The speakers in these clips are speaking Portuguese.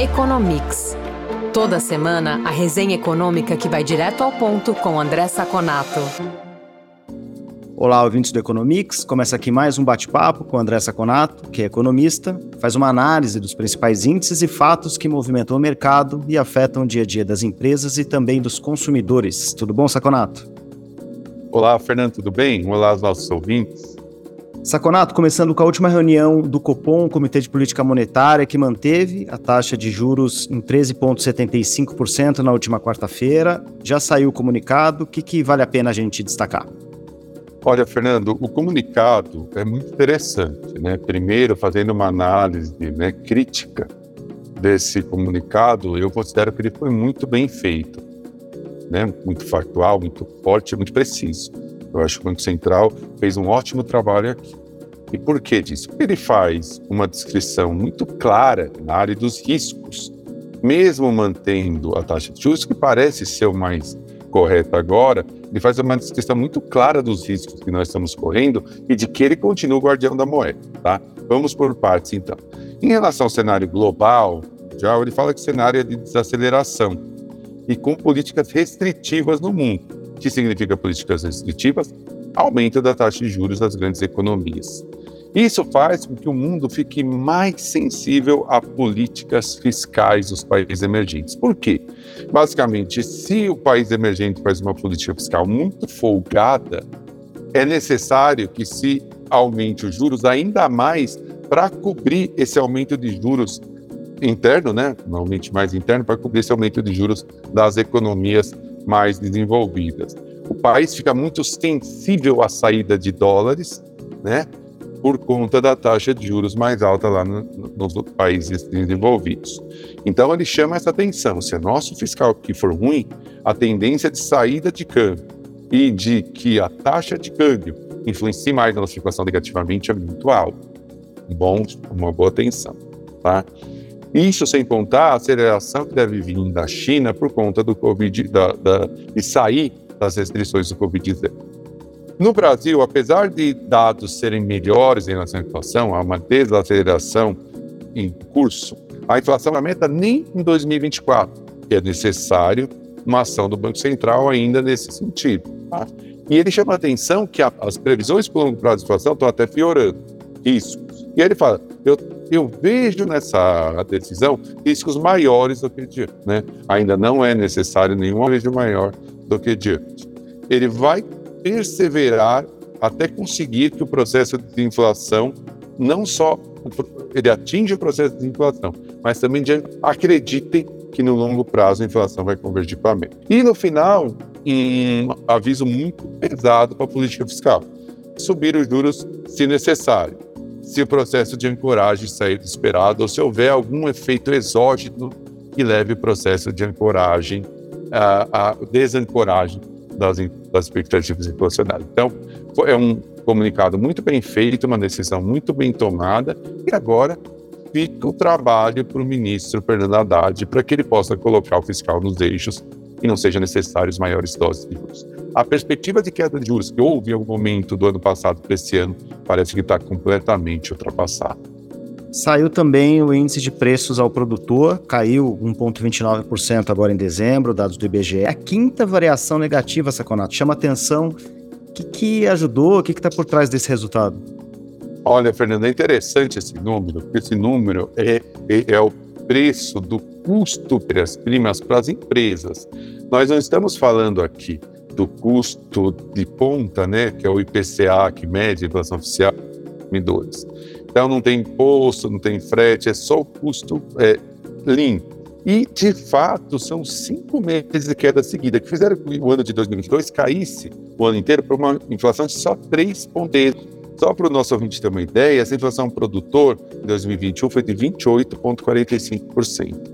Economics. Toda semana, a resenha econômica que vai direto ao ponto com André Saconato. Olá, ouvintes do Economics. Começa aqui mais um bate-papo com André Saconato, que é economista, faz uma análise dos principais índices e fatos que movimentam o mercado e afetam o dia a dia das empresas e também dos consumidores. Tudo bom, Saconato? Olá, Fernando, tudo bem? Olá aos nossos ouvintes. Saconato, começando com a última reunião do Copom, Comitê de Política Monetária, que manteve a taxa de juros em 13,75% na última quarta-feira. Já saiu o comunicado. O que, que vale a pena a gente destacar? Olha, Fernando, o comunicado é muito interessante, né? Primeiro, fazendo uma análise né, crítica desse comunicado, eu considero que ele foi muito bem feito, né? Muito factual, muito forte, muito preciso. Eu acho que o Banco Central fez um ótimo trabalho aqui. E por que disso? Porque ele faz uma descrição muito clara na área dos riscos, mesmo mantendo a taxa de juros, que parece ser o mais correto agora, ele faz uma descrição muito clara dos riscos que nós estamos correndo e de que ele continua o guardião da moeda, tá? Vamos por partes, então. Em relação ao cenário global, já ele fala que o cenário é de desaceleração e com políticas restritivas no mundo que significa políticas restritivas, aumento da taxa de juros das grandes economias. Isso faz com que o mundo fique mais sensível a políticas fiscais dos países emergentes. Por quê? Basicamente, se o país emergente faz uma política fiscal muito folgada, é necessário que se aumente os juros ainda mais para cobrir esse aumento de juros interno, né? Normalmente mais interno, para cobrir esse aumento de juros das economias mais desenvolvidas. O país fica muito sensível à saída de dólares, né? Por conta da taxa de juros mais alta lá no, nos países desenvolvidos. Então ele chama essa atenção. Se o nosso fiscal aqui for ruim, a tendência de saída de câmbio e de que a taxa de câmbio influencie mais na nossa situação negativamente é muito alta. Bom, uma boa atenção, tá? Isso sem contar a aceleração que deve vir da China por conta do Covid, da, da, sair das restrições do Covid-19. No Brasil, apesar de dados serem melhores em relação à inflação, há uma desaceleração em curso, a inflação aumenta nem em 2024, que é necessário uma ação do Banco Central ainda nesse sentido. Tá? E ele chama a atenção que a, as previsões para o longo prazo de inflação estão até piorando riscos. E aí ele fala, eu eu vejo nessa decisão riscos maiores do que diante. Né? Ainda não é necessário nenhum risco maior do que diante. Ele vai perseverar até conseguir que o processo de inflação não só ele atinja o processo de inflação, mas também acreditem que no longo prazo a inflação vai convergir para a. E no final, um aviso muito pesado para a política fiscal: subir os juros se necessário se o processo de ancoragem sair do esperado ou se houver algum efeito exógeno que leve o processo de ancoragem à, desancoragem das, das expectativas inflacionárias. Então, é um comunicado muito bem feito, uma decisão muito bem tomada, e agora fica o trabalho para o ministro Fernando Haddad para que ele possa colocar o fiscal nos eixos e não sejam necessários maiores doses de juros. A perspectiva de queda de juros que houve em algum momento do ano passado para esse ano parece que está completamente ultrapassada. Saiu também o índice de preços ao produtor, caiu 1,29% agora em dezembro, dados do IBGE. A quinta variação negativa, Saconato, chama atenção. O que, que ajudou? O que está por trás desse resultado? Olha, Fernando, é interessante esse número, porque esse número é, é, é o preço do custo das primas para as empresas. Nós não estamos falando aqui do custo de ponta, né, que é o IPCA, que mede a inflação oficial dos consumidores. Então não tem imposto, não tem frete, é só o custo é, limpo. E, de fato, são cinco meses de queda seguida, que fizeram que o ano de 2022 caísse o ano inteiro para uma inflação de só 3,1%. Só para o nosso ouvinte ter uma ideia, essa inflação produtor em 2021 foi de 28,45%.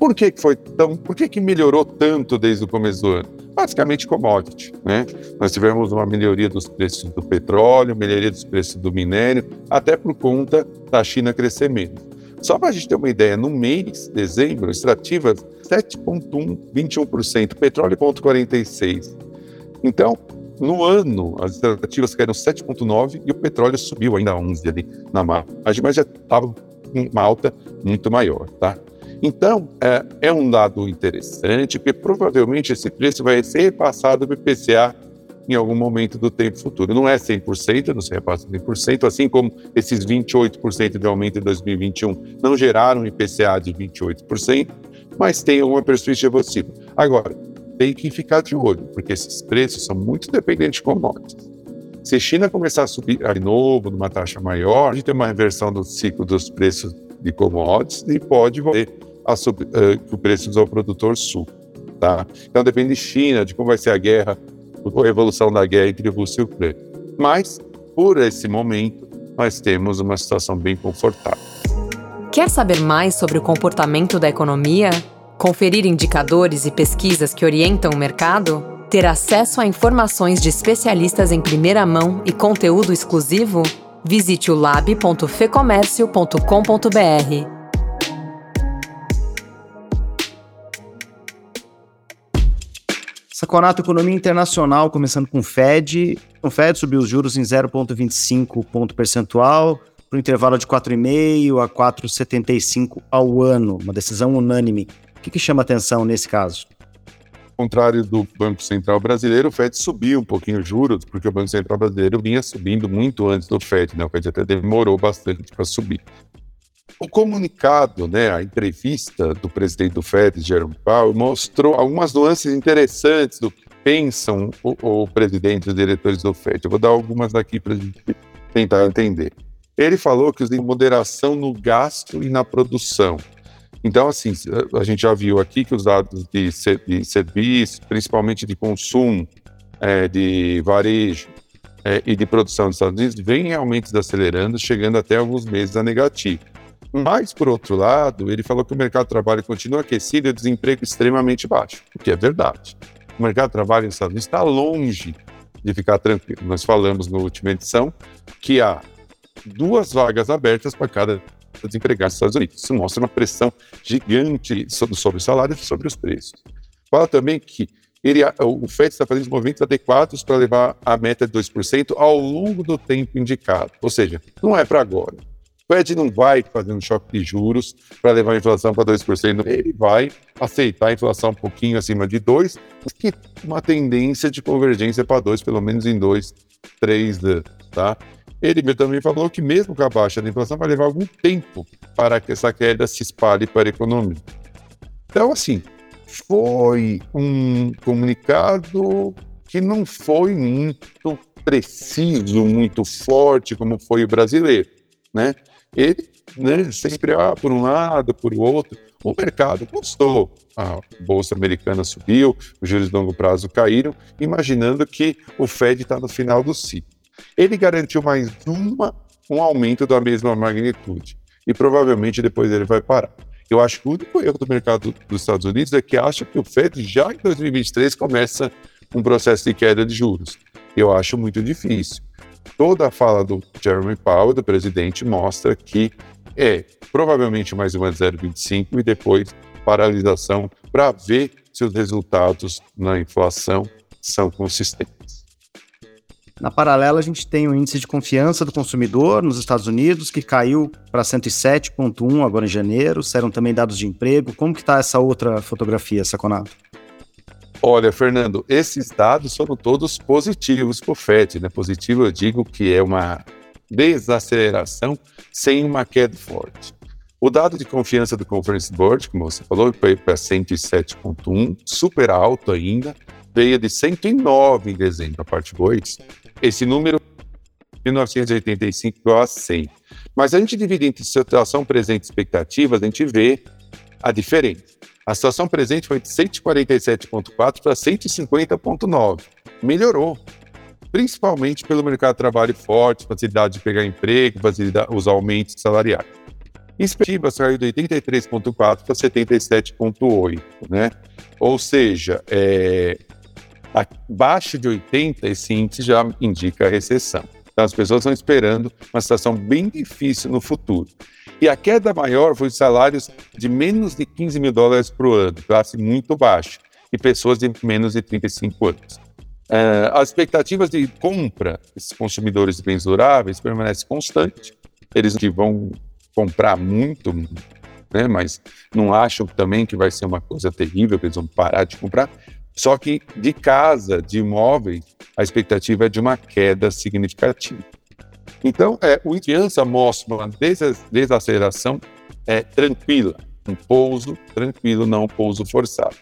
Por que, foi tão. Por que, que melhorou tanto desde o começo do ano? Basicamente commodity. Né? Nós tivemos uma melhoria dos preços do petróleo, melhoria dos preços do minério, até por conta da China crescer menos. Só para a gente ter uma ideia, no mês, dezembro, extrativas 7,1, 21%, petróleo 0,46%. Então, no ano, as extrativas caíram 7,9% e o petróleo subiu ainda 11% ali na margem, mas já estava uma alta muito maior, tá? Então, é, é um dado interessante, porque provavelmente esse preço vai ser repassado para o IPCA em algum momento do tempo futuro. Não é 100%, não se repassa 100%, assim como esses 28% de aumento em 2021 não geraram IPCA de 28%, mas tem alguma perspectiva possível. Agora, tem que ficar de olho, porque esses preços são muito dependentes de commodities. Se a China começar a subir de novo, numa taxa maior, a gente tem uma reversão do ciclo dos preços de commodities e pode voltar a subir, uh, que o preço ao produtor suba. Tá? Então depende de China, de como vai ser a guerra, a evolução da guerra entre Rússia e Ucrânia. Mas, por esse momento, nós temos uma situação bem confortável. Quer saber mais sobre o comportamento da economia? Conferir indicadores e pesquisas que orientam o mercado? Ter acesso a informações de especialistas em primeira mão e conteúdo exclusivo? Visite o lab.fecomércio.com.br. Saconato Economia Internacional, começando com o Fed. O Fed subiu os juros em 0,25 ponto percentual para o intervalo de 4,5 a 4,75 ao ano. Uma decisão unânime. O que, que chama atenção nesse caso? Ao contrário do Banco Central Brasileiro, o Fed subiu um pouquinho os juros, porque o Banco Central Brasileiro vinha subindo muito antes do Fed, né? O Fed até demorou bastante para subir. O comunicado, né, a entrevista do presidente do Fed, Jerome Powell, mostrou algumas nuances interessantes do que pensam o, o presidente e os diretores do Fed. Eu vou dar algumas aqui para a gente tentar entender. Ele falou que tem moderação no gasto e na produção. Então, assim, a gente já viu aqui que os dados de, de serviço, principalmente de consumo, é, de varejo é, e de produção dos Estados Unidos, vem realmente acelerando, chegando até alguns meses a negativo. Mas, por outro lado, ele falou que o mercado de trabalho continua aquecido e o desemprego extremamente baixo, o que é verdade. O mercado de trabalho nos Estados Unidos está longe de ficar tranquilo. Nós falamos na última edição que há duas vagas abertas para cada desempregado nos Estados Unidos. Isso mostra uma pressão gigante sobre, os salários e sobre os preços. Fala também que ele, o FED está fazendo movimentos adequados para levar a meta de 2% ao longo do tempo indicado. Ou seja, não é para agora. O Fed não vai fazer um choque de juros para levar a inflação para 2%. Ele vai aceitar a inflação um pouquinho acima de 2%, mas que uma tendência de convergência para 2%, pelo menos em 2, 3 anos. Tá? Ele também falou que mesmo com a baixa da inflação vai levar algum tempo para que essa queda se espalhe para a economia. Então, assim, foi um comunicado que não foi muito preciso, muito forte, como foi o brasileiro, né? ele né, sempre ah, por um lado, por outro. O mercado gostou. A bolsa americana subiu, os juros de longo prazo caíram, imaginando que o Fed está no final do ciclo. Ele garantiu mais uma, um aumento da mesma magnitude e provavelmente depois ele vai parar. Eu acho que o único erro do mercado dos Estados Unidos é que acha que o Fed já em 2023 começa um processo de queda de juros. Eu acho muito difícil toda a fala do Jeremy Powell, do presidente, mostra que é provavelmente mais uma 0,25 e depois paralisação para ver se os resultados na inflação são consistentes. Na paralela, a gente tem o índice de confiança do consumidor nos Estados Unidos, que caiu para 107,1 agora em janeiro. Saíram também dados de emprego. Como que está essa outra fotografia, Saconato? Olha, Fernando, esses dados foram todos positivos para o FED. Né? Positivo, eu digo que é uma desaceleração sem uma queda forte. O dado de confiança do Conference Board, como você falou, foi para 107,1, super alto ainda, veio de 109 em dezembro, a parte 2. Esse número, 1985 igual a 100. Mas a gente divide entre situação presente e expectativas, a gente vê a diferença. A situação presente foi de 147,4 para 150,9. Melhorou, principalmente pelo mercado de trabalho forte, facilidade de pegar emprego, facilidade, os aumentos salariais. Expectativa saiu de 83,4 para 77,8, né? Ou seja, é, abaixo de 80, esse índice já indica recessão. Então, as pessoas estão esperando uma situação bem difícil no futuro. E a queda maior foi os salários de menos de 15 mil dólares por ano, classe muito baixa, e pessoas de menos de 35 anos. Uh, as expectativas de compra desses consumidores de bens duráveis permanecem constantes. Eles que vão comprar muito né? Mas não acham também que vai ser uma coisa terrível, que eles vão parar de comprar. Só que de casa, de imóveis, a expectativa é de uma queda significativa. Então, é, o criança mostra uma desaceleração é, tranquila, um pouso tranquilo, não um pouso forçado.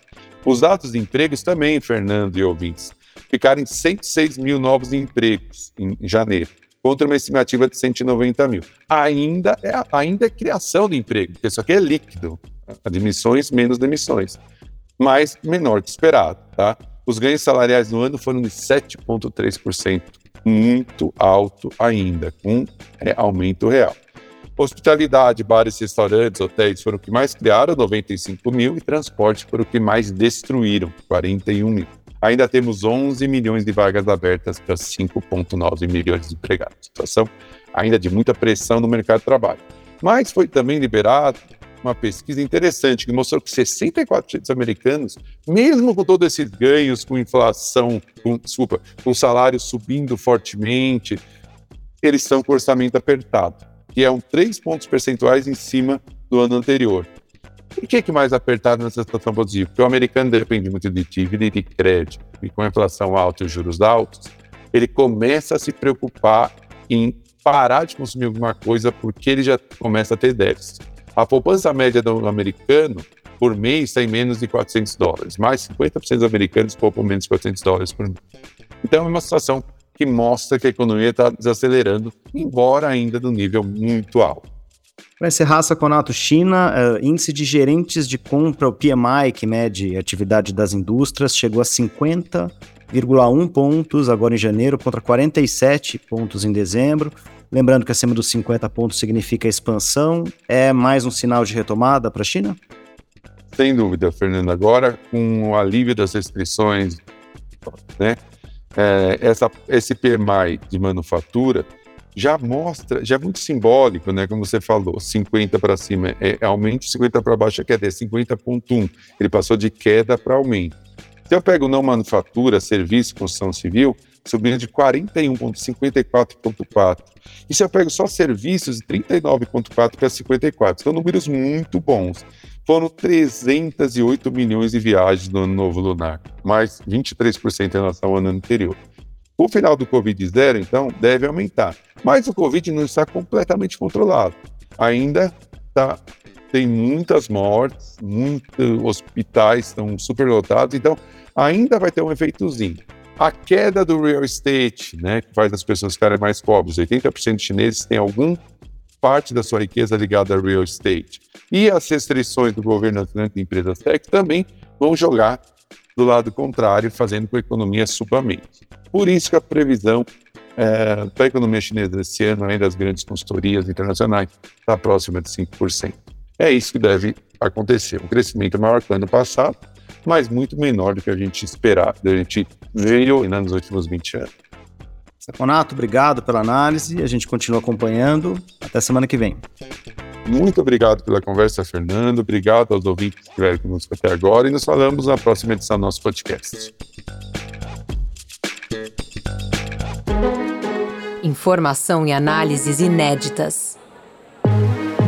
Os dados de empregos também, Fernando e ouvintes, ficaram em 106 mil novos empregos em janeiro, contra uma estimativa de 190 mil. Ainda é, ainda é criação de emprego, porque isso aqui é líquido, admissões menos demissões, mas menor que esperado. Tá? Os ganhos salariais no ano foram de 7,3%, muito alto ainda, com é, aumento real. Hospitalidade, bares, restaurantes, hotéis foram o que mais criaram, 95 mil, e transporte foram o que mais destruíram, 41 mil. Ainda temos 11 milhões de vagas abertas para 5,9 milhões de empregados. Situação ainda de muita pressão no mercado de trabalho. Mas foi também liberado uma pesquisa interessante que mostrou que 64% dos americanos, mesmo com todos esses ganhos, com inflação, com, desculpa, com salários subindo fortemente, eles estão com orçamento apertado que é um 3 pontos percentuais em cima do ano anterior. Por que, que mais apertado nessa situação positiva? Porque o americano depende muito de dívida e de crédito. E com a inflação alta e os juros altos, ele começa a se preocupar em parar de consumir alguma coisa porque ele já começa a ter déficit. A poupança média do americano por mês está em menos de 400 dólares. Mais 50% dos americanos poupam menos de 400 dólares por mês. Então é uma situação que mostra que a economia está desacelerando, embora ainda do nível muito alto. Para encerrar, Saconato, China, uh, índice de gerentes de compra, o PMI, que mede a atividade das indústrias, chegou a 50,1 pontos agora em janeiro, contra 47 pontos em dezembro. Lembrando que acima dos 50 pontos significa expansão. É mais um sinal de retomada para a China? Sem dúvida, Fernando. Agora, com o alívio das restrições, né, é, essa, esse PMI de manufatura já mostra, já é muito simbólico, né? Como você falou, 50 para cima é, é aumento, 50 para baixo é queda, é 50,1. Ele passou de queda para aumento. Se eu pego não manufatura, serviço, construção civil, subindo de 41,54,4. E se eu pego só serviços, de 39,4 para 54. São números muito bons. Foram 308 milhões de viagens no ano novo lunar, mais 23% em relação ao ano anterior. O final do Covid-0, então, deve aumentar. Mas o Covid não está completamente controlado. Ainda tá, tem muitas mortes, muitos hospitais estão superlotados, então ainda vai ter um efeitozinho. A queda do real estate, né, que faz as pessoas ficarem mais pobres, 80% de chineses têm algum parte da sua riqueza ligada ao real estate. E as restrições do governo de empresas tech também vão jogar do lado contrário, fazendo com que a economia suba menos. Por isso que a previsão é, para a economia chinesa esse ano, além das grandes consultorias internacionais, está próxima de 5%. É isso que deve acontecer. Um crescimento maior que o ano passado, mas muito menor do que a gente esperava, a gente veio nos últimos 20 anos. Saconato, obrigado pela análise. A gente continua acompanhando. Até semana que vem. Muito obrigado pela conversa, Fernando. Obrigado aos ouvintes que estiveram conosco até agora. E nos falamos na próxima edição do nosso podcast. Informação e análises inéditas.